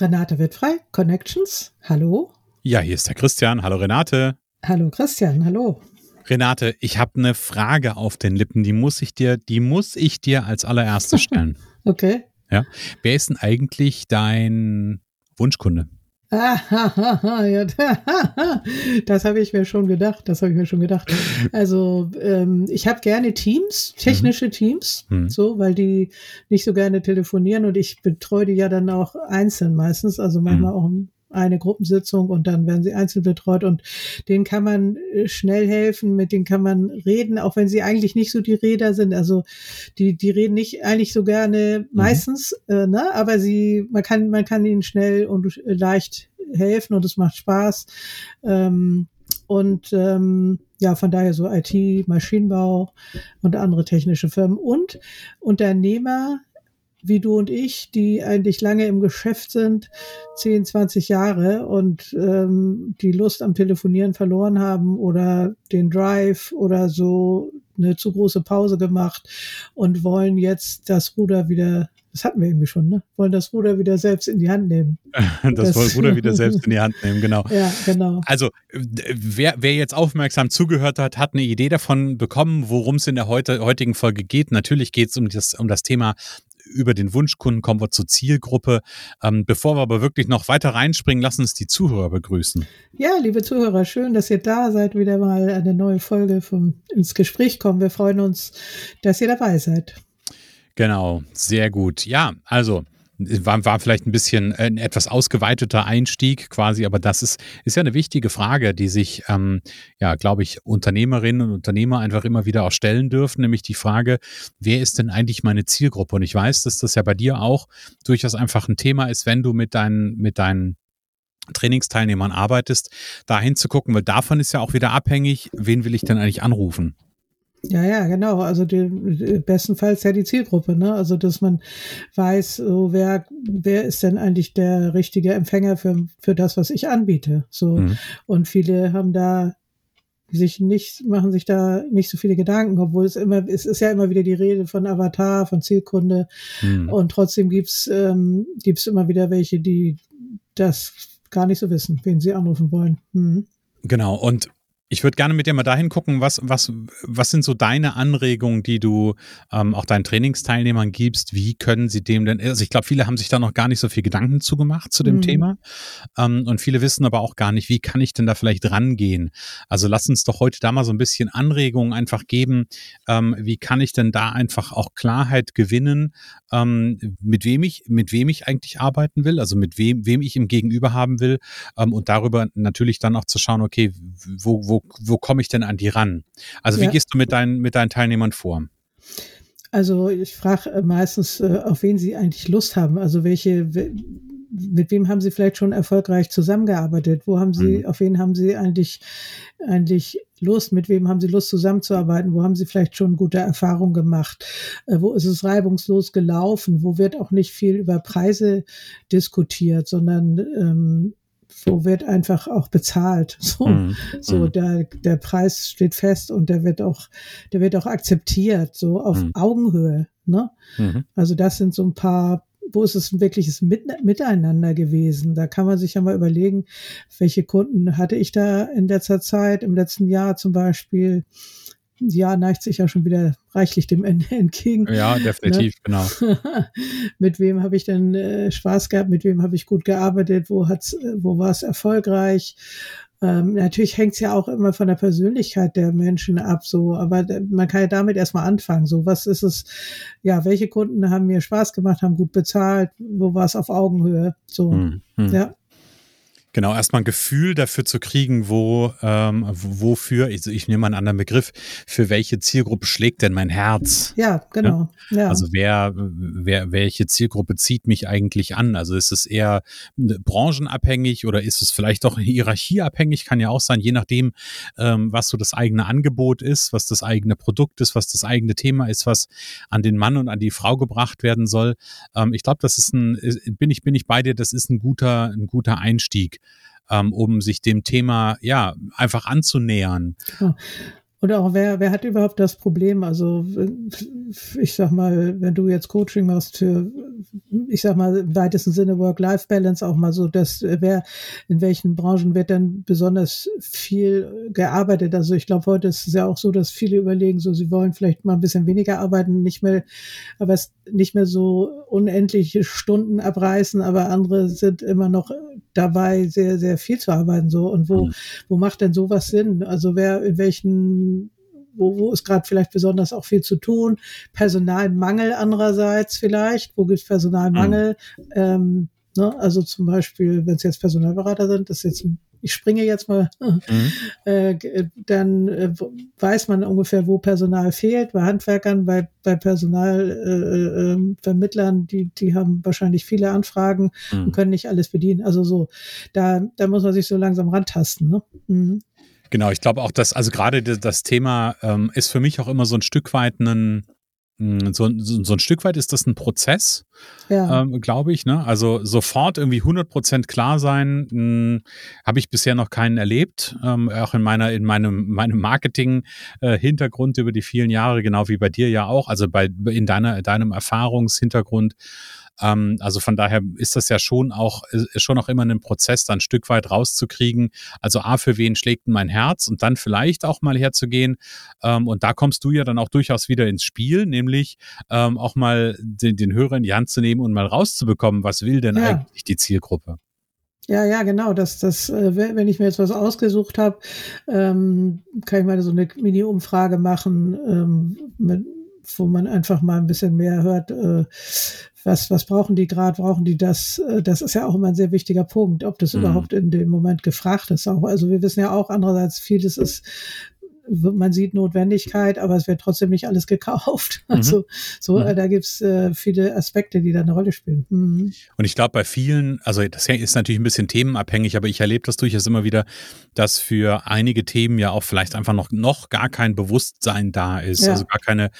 Renate wird frei. Connections. Hallo. Ja, hier ist der Christian. Hallo Renate. Hallo Christian. Hallo. Renate, ich habe eine Frage auf den Lippen, die muss ich dir, die muss ich dir als allererstes stellen. okay. Ja. Wer ist denn eigentlich dein Wunschkunde? Ja, das habe ich mir schon gedacht. Das habe ich mir schon gedacht. Also ähm, ich habe gerne Teams, technische mhm. Teams, mhm. so, weil die nicht so gerne telefonieren und ich betreue die ja dann auch einzeln meistens, also manchmal mhm. auch eine Gruppensitzung und dann werden sie einzeln betreut und denen kann man äh, schnell helfen, mit denen kann man reden, auch wenn sie eigentlich nicht so die Räder sind. Also die, die reden nicht eigentlich so gerne mhm. meistens, äh, ne? aber sie, man kann, man kann ihnen schnell und leicht helfen und es macht Spaß. Ähm, und ähm, ja, von daher so IT, Maschinenbau und andere technische Firmen und Unternehmer, wie du und ich, die eigentlich lange im Geschäft sind, 10, 20 Jahre und ähm, die Lust am Telefonieren verloren haben oder den Drive oder so eine zu große Pause gemacht und wollen jetzt das Ruder wieder das hatten wir irgendwie schon, ne? Wollen das Ruder wieder selbst in die Hand nehmen. das, das Ruder wieder selbst in die Hand nehmen, genau. Ja, genau. Also, wer, wer jetzt aufmerksam zugehört hat, hat eine Idee davon bekommen, worum es in der heute, heutigen Folge geht. Natürlich geht es um das, um das Thema über den Wunschkunden kommen wir zur Zielgruppe. Ähm, bevor wir aber wirklich noch weiter reinspringen, lassen uns die Zuhörer begrüßen. Ja, liebe Zuhörer, schön, dass ihr da seid, wieder mal eine neue Folge vom ins Gespräch kommen. Wir freuen uns, dass ihr dabei seid. Genau, sehr gut. Ja, also war, war vielleicht ein bisschen ein etwas ausgeweiteter Einstieg quasi, aber das ist, ist ja eine wichtige Frage, die sich, ähm, ja, glaube ich, Unternehmerinnen und Unternehmer einfach immer wieder auch stellen dürfen, nämlich die Frage, wer ist denn eigentlich meine Zielgruppe? Und ich weiß, dass das ja bei dir auch durchaus einfach ein Thema ist, wenn du mit deinen, mit deinen Trainingsteilnehmern arbeitest, da hinzugucken, weil davon ist ja auch wieder abhängig, wen will ich denn eigentlich anrufen? Ja, ja, genau. Also die, bestenfalls ja die Zielgruppe, ne? Also dass man weiß, so wer wer ist denn eigentlich der richtige Empfänger für für das, was ich anbiete. So mhm. und viele haben da sich nicht machen sich da nicht so viele Gedanken, obwohl es immer es ist ja immer wieder die Rede von Avatar, von Zielkunde mhm. und trotzdem gibt's ähm, gibt's immer wieder welche, die das gar nicht so wissen, wen sie anrufen wollen. Mhm. Genau und ich würde gerne mit dir mal dahin gucken, was, was, was sind so deine Anregungen, die du ähm, auch deinen Trainingsteilnehmern gibst? Wie können sie dem denn, also ich glaube, viele haben sich da noch gar nicht so viel Gedanken zugemacht zu dem mhm. Thema. Ähm, und viele wissen aber auch gar nicht, wie kann ich denn da vielleicht rangehen? Also lass uns doch heute da mal so ein bisschen Anregungen einfach geben. Ähm, wie kann ich denn da einfach auch Klarheit gewinnen, ähm, mit wem ich, mit wem ich eigentlich arbeiten will, also mit wem, wem ich im Gegenüber haben will, ähm, und darüber natürlich dann auch zu schauen, okay, wo, wo wo, wo komme ich denn an die ran? Also wie ja. gehst du mit deinen, mit deinen Teilnehmern vor? Also ich frage äh, meistens, äh, auf wen sie eigentlich Lust haben. Also welche, mit wem haben sie vielleicht schon erfolgreich zusammengearbeitet? Wo haben sie, mhm. auf wen haben sie eigentlich, eigentlich Lust? Mit wem haben sie Lust zusammenzuarbeiten? Wo haben sie vielleicht schon gute Erfahrungen gemacht? Äh, wo ist es reibungslos gelaufen? Wo wird auch nicht viel über Preise diskutiert, sondern ähm, so wird einfach auch bezahlt. So, mhm. so mhm. der, der Preis steht fest und der wird auch, der wird auch akzeptiert, so auf mhm. Augenhöhe. Ne? Mhm. Also das sind so ein paar wo ist es ein wirkliches Miteinander gewesen? Da kann man sich ja mal überlegen, welche Kunden hatte ich da in letzter Zeit, im letzten Jahr zum Beispiel, Jahr neigt sich ja schon wieder reichlich dem Ende entgegen. Ja, definitiv, ne? genau. mit wem habe ich denn äh, Spaß gehabt? Mit wem habe ich gut gearbeitet? Wo hat's, äh, wo war es erfolgreich? Ähm, natürlich hängt es ja auch immer von der Persönlichkeit der Menschen ab, so, aber man kann ja damit erstmal anfangen. So, was ist es, ja, welche Kunden haben mir Spaß gemacht, haben gut bezahlt, wo war es auf Augenhöhe? So, hm, hm. ja. Genau, erstmal ein Gefühl dafür zu kriegen, wo, ähm, wofür, ich, ich nehme mal einen anderen Begriff, für welche Zielgruppe schlägt denn mein Herz? Ja, genau. Ja? Also wer, wer, welche Zielgruppe zieht mich eigentlich an? Also ist es eher branchenabhängig oder ist es vielleicht auch hierarchieabhängig? Kann ja auch sein, je nachdem, ähm, was so das eigene Angebot ist, was das eigene Produkt ist, was das eigene Thema ist, was an den Mann und an die Frau gebracht werden soll. Ähm, ich glaube, das ist ein, bin ich, bin ich bei dir, das ist ein guter, ein guter Einstieg ähm, um sich dem Thema ja einfach anzunähern. Und auch wer, wer hat überhaupt das Problem? Also ich sag mal, wenn du jetzt Coaching machst für, ich sag mal im weitesten Sinne Work-Life-Balance auch mal so, dass wer in welchen Branchen wird dann besonders viel gearbeitet? Also ich glaube, heute ist es ja auch so, dass viele überlegen, so sie wollen vielleicht mal ein bisschen weniger arbeiten, nicht mehr, aber es nicht mehr so unendliche Stunden abreißen, aber andere sind immer noch dabei, sehr, sehr viel zu arbeiten. So und wo, mhm. wo macht denn sowas Sinn? Also wer in welchen wo, wo ist gerade vielleicht besonders auch viel zu tun? Personalmangel andererseits vielleicht. Wo gibt es Personalmangel? Mhm. Ähm, ne? Also zum Beispiel, wenn es jetzt Personalberater sind, das ist jetzt ein ich springe jetzt mal, mhm. äh, dann äh, weiß man ungefähr, wo Personal fehlt. Bei Handwerkern, bei, bei Personalvermittlern, äh, ähm, die, die haben wahrscheinlich viele Anfragen mhm. und können nicht alles bedienen. Also so, da, da muss man sich so langsam rantasten. Ne? Mhm. Genau, ich glaube auch, dass, also gerade das Thema ähm, ist für mich auch immer so ein Stück weit ein, hm, so, so, so, ein Stück weit ist das ein Prozess, ja. ähm, glaube ich. Ne? Also sofort irgendwie 100% klar sein, hm, habe ich bisher noch keinen erlebt. Ähm, auch in meiner in meinem meinem Marketing-Hintergrund äh, über die vielen Jahre, genau wie bei dir ja auch. Also bei in deiner deinem Erfahrungshintergrund ähm, also von daher ist das ja schon auch, ist schon auch immer ein Prozess, dann ein Stück weit rauszukriegen. Also A, für wen schlägt mein Herz und dann vielleicht auch mal herzugehen. Ähm, und da kommst du ja dann auch durchaus wieder ins Spiel, nämlich ähm, auch mal den, den Hörer in die Hand zu nehmen und mal rauszubekommen, was will denn ja. eigentlich die Zielgruppe? Ja, ja, genau. Das, das, äh, wenn ich mir jetzt was ausgesucht habe, ähm, kann ich mal so eine Mini-Umfrage machen, ähm, mit, wo man einfach mal ein bisschen mehr hört, äh, was, was brauchen die gerade, brauchen die das? Äh, das ist ja auch immer ein sehr wichtiger Punkt, ob das mhm. überhaupt in dem Moment gefragt ist. Auch, also wir wissen ja auch andererseits, vieles ist man sieht Notwendigkeit, aber es wird trotzdem nicht alles gekauft. Mhm. Also so, mhm. da gibt's äh, viele Aspekte, die da eine Rolle spielen. Mhm. Und ich glaube, bei vielen, also das ist natürlich ein bisschen themenabhängig, aber ich erlebe das durchaus immer wieder, dass für einige Themen ja auch vielleicht einfach noch, noch gar kein Bewusstsein da ist, ja. also gar keine,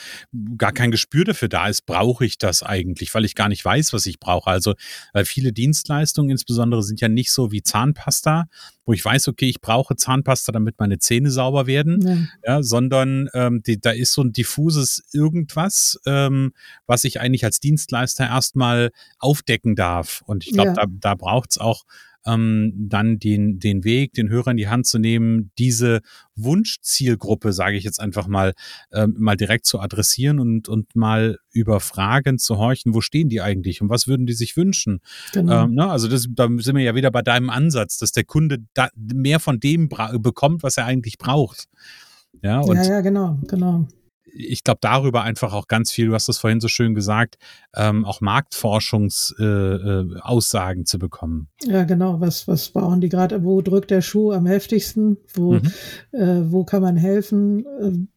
gar kein Gespür dafür da ist, brauche ich das eigentlich, weil ich gar nicht weiß, was ich brauche. Also, weil viele Dienstleistungen insbesondere sind ja nicht so wie Zahnpasta, wo ich weiß, okay, ich brauche Zahnpasta, damit meine Zähne sauber werden, ja, ja sondern ähm, die, da ist so ein diffuses irgendwas, ähm, was ich eigentlich als Dienstleister erstmal aufdecken darf. Und ich glaube, ja. da, da braucht es auch ähm, dann den, den Weg, den Hörer in die Hand zu nehmen, diese Wunschzielgruppe, sage ich jetzt einfach mal, ähm, mal direkt zu adressieren und, und mal über Fragen zu horchen, wo stehen die eigentlich und was würden die sich wünschen? Genau. Ähm, ne? Also das, da sind wir ja wieder bei deinem Ansatz, dass der Kunde da mehr von dem bekommt, was er eigentlich braucht. Ja, ja, ja, genau, genau ich glaube, darüber einfach auch ganz viel, du hast das vorhin so schön gesagt, ähm, auch Marktforschungsaussagen äh, äh, zu bekommen. Ja, genau. Was, was brauchen die gerade? Wo drückt der Schuh am heftigsten? Wo, mhm. äh, wo kann man helfen? Ähm,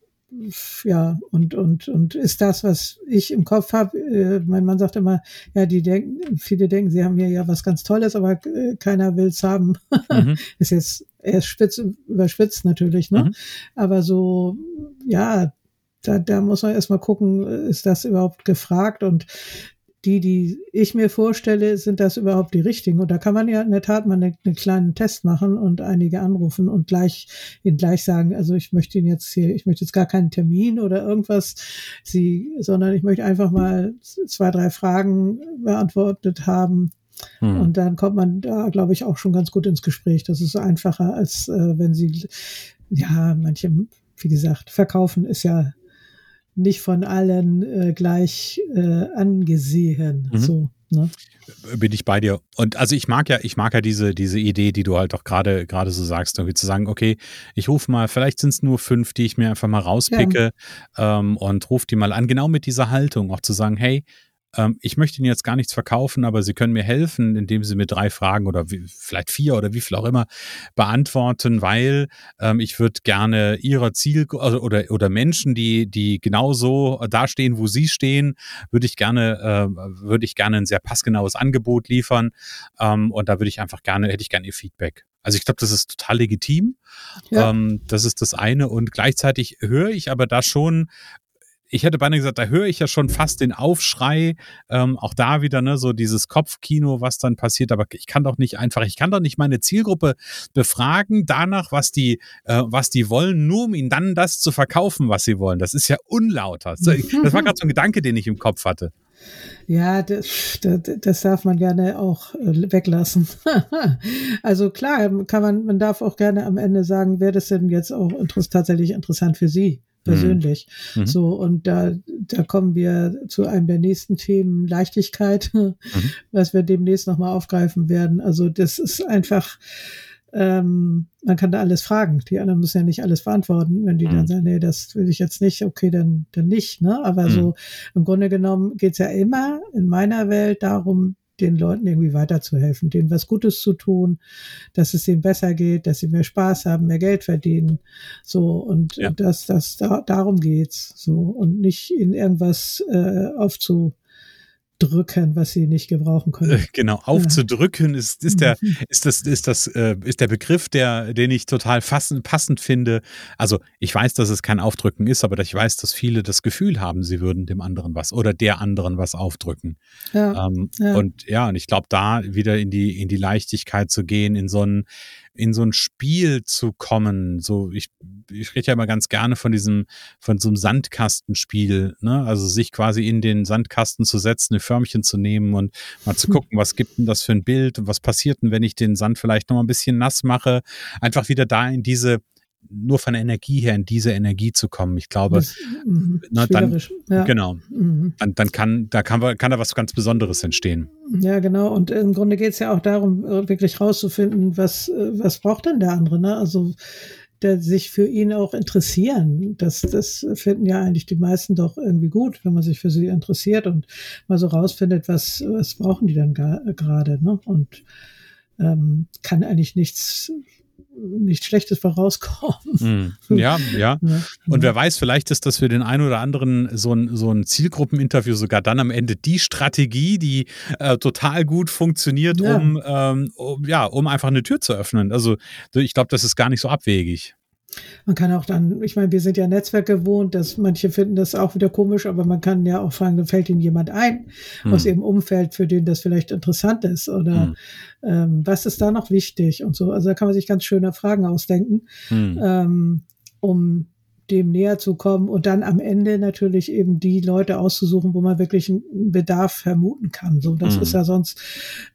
ja, und, und, und ist das, was ich im Kopf habe, äh, mein Mann sagt immer, ja, die denken, viele denken, sie haben hier ja was ganz Tolles, aber äh, keiner will's haben. Mhm. ist jetzt, er ist spitz, überspitzt natürlich, ne? Mhm. Aber so, ja, da, da muss man erstmal gucken, ist das überhaupt gefragt und die, die ich mir vorstelle, sind das überhaupt die richtigen? Und da kann man ja in der Tat mal einen, einen kleinen Test machen und einige anrufen und gleich ihn gleich sagen, also ich möchte ihn jetzt hier, ich möchte jetzt gar keinen Termin oder irgendwas, sie, sondern ich möchte einfach mal zwei, drei Fragen beantwortet haben. Hm. Und dann kommt man da, glaube ich, auch schon ganz gut ins Gespräch. Das ist einfacher, als äh, wenn sie, ja, manche, wie gesagt, verkaufen ist ja nicht von allen äh, gleich äh, angesehen. Mhm. So. Ne? Bin ich bei dir. Und also ich mag ja, ich mag ja diese, diese Idee, die du halt auch gerade, gerade so sagst, irgendwie zu sagen, okay, ich rufe mal, vielleicht sind es nur fünf, die ich mir einfach mal rauspicke ja. ähm, und rufe die mal an, genau mit dieser Haltung, auch zu sagen, hey, ähm, ich möchte Ihnen jetzt gar nichts verkaufen, aber Sie können mir helfen, indem Sie mir drei Fragen oder wie, vielleicht vier oder wie viel auch immer beantworten, weil ähm, ich würde gerne Ihrer Ziel also, oder, oder Menschen, die, die genauso dastehen, wo Sie stehen, würde ich gerne, äh, würde ich gerne ein sehr passgenaues Angebot liefern. Ähm, und da würde ich einfach gerne, hätte ich gerne Ihr Feedback. Also ich glaube, das ist total legitim. Ja. Ähm, das ist das eine. Und gleichzeitig höre ich aber da schon ich hätte beinahe gesagt, da höre ich ja schon fast den Aufschrei, ähm, auch da wieder, ne, so dieses Kopfkino, was dann passiert, aber ich kann doch nicht einfach, ich kann doch nicht meine Zielgruppe befragen danach, was die, äh, was die wollen, nur um ihnen dann das zu verkaufen, was sie wollen. Das ist ja unlauter. Das war gerade so ein Gedanke, den ich im Kopf hatte. Ja, das, das, das darf man gerne auch äh, weglassen. also klar, kann man, man darf auch gerne am Ende sagen, wäre das denn jetzt auch tatsächlich interessant für Sie? Persönlich. Mhm. So, und da, da kommen wir zu einem der nächsten Themen, Leichtigkeit, mhm. was wir demnächst nochmal aufgreifen werden. Also das ist einfach, ähm, man kann da alles fragen. Die anderen müssen ja nicht alles beantworten. Wenn die mhm. dann sagen, nee, das will ich jetzt nicht, okay, dann, dann nicht. Ne? Aber mhm. so im Grunde genommen geht's ja immer in meiner Welt darum, den Leuten irgendwie weiterzuhelfen, denen was Gutes zu tun, dass es ihnen besser geht, dass sie mehr Spaß haben, mehr Geld verdienen, so und ja. dass das da, darum geht's, so und nicht in irgendwas äh, aufzu drücken, was sie nicht gebrauchen können. Äh, genau, aufzudrücken ja. ist, ist der, mhm. ist das, ist das, äh, ist der Begriff, der, den ich total fassend, passend finde. Also ich weiß, dass es kein Aufdrücken ist, aber ich weiß, dass viele das Gefühl haben, sie würden dem anderen was oder der anderen was aufdrücken. Ja. Ähm, ja. Und ja, und ich glaube, da wieder in die, in die Leichtigkeit zu gehen, in so ein, in so ein Spiel zu kommen. So, ich, ich rede ja immer ganz gerne von diesem, von so einem Sandkastenspiel, ne? Also sich quasi in den Sandkasten zu setzen, eine Förmchen zu nehmen und mal zu hm. gucken, was gibt denn das für ein Bild und was passiert denn, wenn ich den Sand vielleicht noch mal ein bisschen nass mache. Einfach wieder da in diese, nur von der Energie her in diese Energie zu kommen. Ich glaube, das, mh, na, dann, ja. genau, mhm. dann, dann kann, da kann, kann da was ganz Besonderes entstehen. Ja, genau. Und im Grunde geht es ja auch darum, wirklich rauszufinden, was, was braucht denn der andere, ne? Also, der sich für ihn auch interessieren. Das, das finden ja eigentlich die meisten doch irgendwie gut, wenn man sich für sie interessiert und mal so rausfindet, was, was brauchen die dann gerade, ne? Und ähm, kann eigentlich nichts nichts Schlechtes vorauskommen. Mm, ja, ja. Und wer weiß, vielleicht ist das für den einen oder anderen so ein, so ein Zielgruppeninterview sogar dann am Ende die Strategie, die äh, total gut funktioniert, ja. Um, ähm, um, ja, um einfach eine Tür zu öffnen. Also ich glaube, das ist gar nicht so abwegig. Man kann auch dann, ich meine, wir sind ja Netzwerk gewohnt, dass manche finden das auch wieder komisch, aber man kann ja auch fragen, da fällt ihnen jemand ein hm. aus ihrem Umfeld, für den das vielleicht interessant ist oder hm. ähm, was ist da noch wichtig und so. Also da kann man sich ganz schöne Fragen ausdenken, hm. ähm, um dem näher zu kommen und dann am Ende natürlich eben die Leute auszusuchen, wo man wirklich einen Bedarf vermuten kann. So, das mhm. ist ja sonst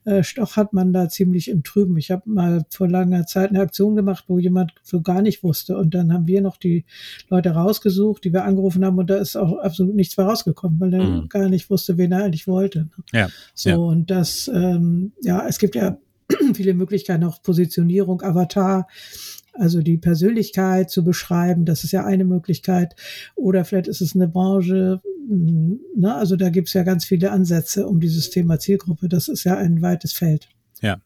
äh, stochert man da ziemlich im Trüben. Ich habe mal vor langer Zeit eine Aktion gemacht, wo jemand so gar nicht wusste und dann haben wir noch die Leute rausgesucht, die wir angerufen haben und da ist auch absolut nichts mehr rausgekommen, weil er mhm. gar nicht wusste, wen er eigentlich wollte. Ne? Ja. So ja. und das, ähm, ja, es gibt ja viele Möglichkeiten, auch Positionierung, Avatar. Also die Persönlichkeit zu beschreiben, das ist ja eine Möglichkeit. Oder vielleicht ist es eine Branche, hm, ne? also da gibt es ja ganz viele Ansätze um dieses Thema Zielgruppe. Das ist ja ein weites Feld. Ja.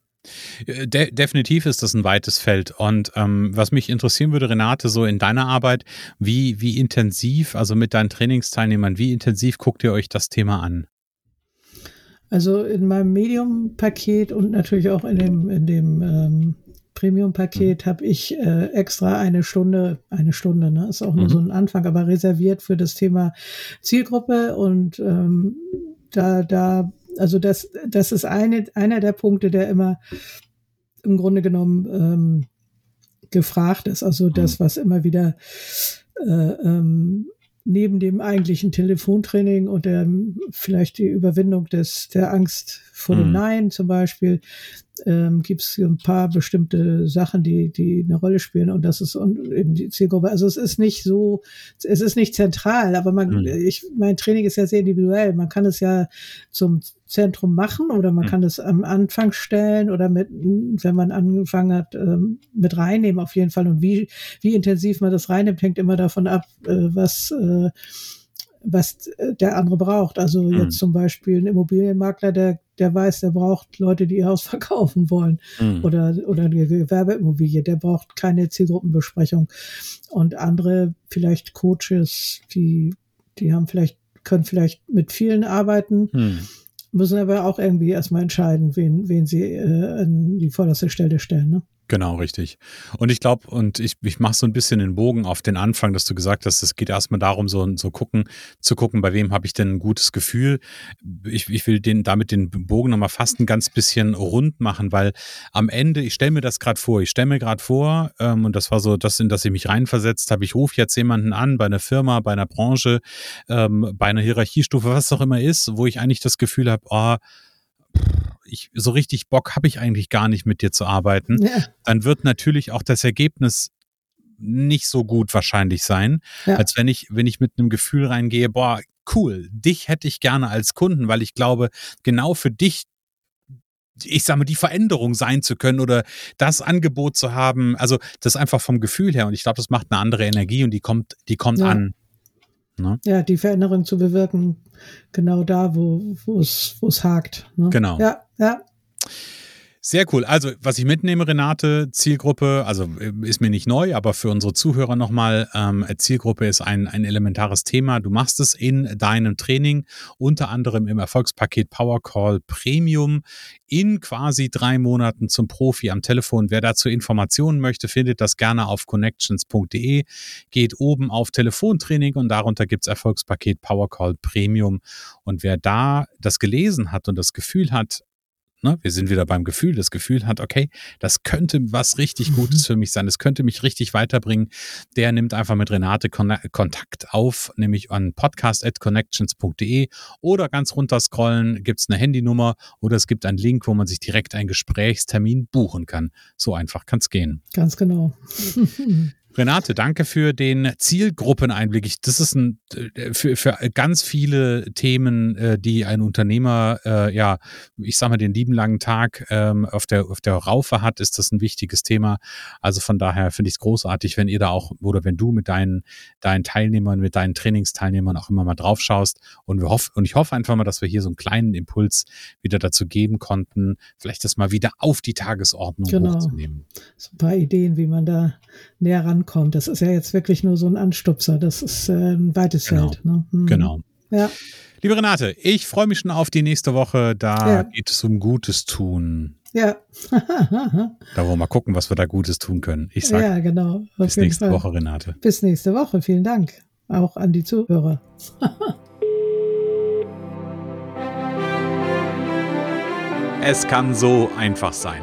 Äh, de definitiv ist das ein weites Feld. Und ähm, was mich interessieren würde, Renate, so in deiner Arbeit, wie, wie intensiv, also mit deinen Trainingsteilnehmern, wie intensiv guckt ihr euch das Thema an? Also in meinem Medium-Paket und natürlich auch in dem, in dem ähm, Premium-Paket mhm. habe ich äh, extra eine Stunde, eine Stunde, ne, ist auch nur mhm. so ein Anfang, aber reserviert für das Thema Zielgruppe und ähm, da, da, also das, das ist eine, einer der Punkte, der immer im Grunde genommen ähm, gefragt ist, also das, mhm. was immer wieder äh, ähm, neben dem eigentlichen Telefontraining und der, vielleicht die Überwindung des, der Angst vor dem mhm. Nein zum Beispiel, ähm, gibt es ein paar bestimmte Sachen, die, die eine Rolle spielen und das ist eben die Zielgruppe. Also es ist nicht so, es ist nicht zentral, aber man, mhm. ich, mein Training ist ja sehr individuell. Man kann es ja zum Zentrum machen oder man mhm. kann es am Anfang stellen oder mit, wenn man angefangen hat, ähm, mit reinnehmen auf jeden Fall. Und wie, wie intensiv man das reinnimmt, hängt immer davon ab, äh, was, äh, was der andere braucht. Also mhm. jetzt zum Beispiel ein Immobilienmakler, der, der weiß, der braucht Leute, die ihr Haus verkaufen wollen mhm. oder, oder eine Gewerbeimmobilie, der braucht keine Zielgruppenbesprechung. Und andere, vielleicht Coaches, die, die haben vielleicht, können vielleicht mit vielen arbeiten. Mhm müssen aber auch irgendwie erstmal entscheiden, wen, wen sie äh, an die vorderste Stelle stellen. Ne? Genau, richtig. Und ich glaube, und ich, ich mache so ein bisschen den Bogen auf den Anfang, dass du gesagt hast, es geht erstmal darum, so, so gucken, zu gucken, bei wem habe ich denn ein gutes Gefühl. Ich, ich will den, damit den Bogen nochmal fast ein ganz bisschen rund machen, weil am Ende, ich stelle mir das gerade vor, ich stelle mir gerade vor, ähm, und das war so das, in das ich mich reinversetzt habe, ich rufe jetzt jemanden an bei einer Firma, bei einer Branche, ähm, bei einer Hierarchiestufe, was auch immer ist, wo ich eigentlich das Gefühl habe, oh, ich, so richtig Bock habe ich eigentlich gar nicht mit dir zu arbeiten, ja. dann wird natürlich auch das Ergebnis nicht so gut wahrscheinlich sein, ja. als wenn ich, wenn ich mit einem Gefühl reingehe, boah, cool, dich hätte ich gerne als Kunden, weil ich glaube, genau für dich ich sage mal, die Veränderung sein zu können oder das Angebot zu haben. Also das einfach vom Gefühl her. Und ich glaube, das macht eine andere Energie und die kommt, die kommt ja. an. Ne? Ja, die Veränderung zu bewirken, genau da, wo es hakt. Ne? Genau. Ja, ja. Sehr cool. Also, was ich mitnehme, Renate, Zielgruppe, also äh, ist mir nicht neu, aber für unsere Zuhörer nochmal, ähm, Zielgruppe ist ein, ein elementares Thema. Du machst es in deinem Training, unter anderem im Erfolgspaket Power Call Premium in quasi drei Monaten zum Profi am Telefon. Wer dazu Informationen möchte, findet das gerne auf connections.de, geht oben auf Telefontraining und darunter gibt's Erfolgspaket Power Call Premium. Und wer da das gelesen hat und das Gefühl hat, Ne? Wir sind wieder beim Gefühl, das Gefühl hat, okay, das könnte was richtig Gutes mhm. für mich sein, das könnte mich richtig weiterbringen. Der nimmt einfach mit Renate Kon Kontakt auf, nämlich an podcast.connections.de oder ganz runter scrollen, gibt es eine Handynummer oder es gibt einen Link, wo man sich direkt einen Gesprächstermin buchen kann. So einfach kann es gehen. Ganz genau. Renate, danke für den Zielgruppeneinblick. Ich, das ist ein, äh, für, für ganz viele Themen, äh, die ein Unternehmer, äh, ja, ich sag mal, den lieben langen Tag ähm, auf, der, auf der Raufe hat, ist das ein wichtiges Thema. Also von daher finde ich es großartig, wenn ihr da auch oder wenn du mit deinen, deinen Teilnehmern, mit deinen Trainingsteilnehmern auch immer mal drauf schaust. Und, wir hoff, und ich hoffe einfach mal, dass wir hier so einen kleinen Impuls wieder dazu geben konnten, vielleicht das mal wieder auf die Tagesordnung genau. hochzunehmen. So ein paar Ideen, wie man da näher rankommt kommt. Das ist ja jetzt wirklich nur so ein Anstupser. Das ist äh, ein weites genau. Feld. Ne? Hm. Genau. Ja. Liebe Renate, ich freue mich schon auf die nächste Woche. Da ja. geht es um Gutes tun. Ja. da wollen wir mal gucken, was wir da Gutes tun können. Ich sage ja, genau. bis nächste Fall. Woche, Renate. Bis nächste Woche. Vielen Dank. Auch an die Zuhörer. es kann so einfach sein.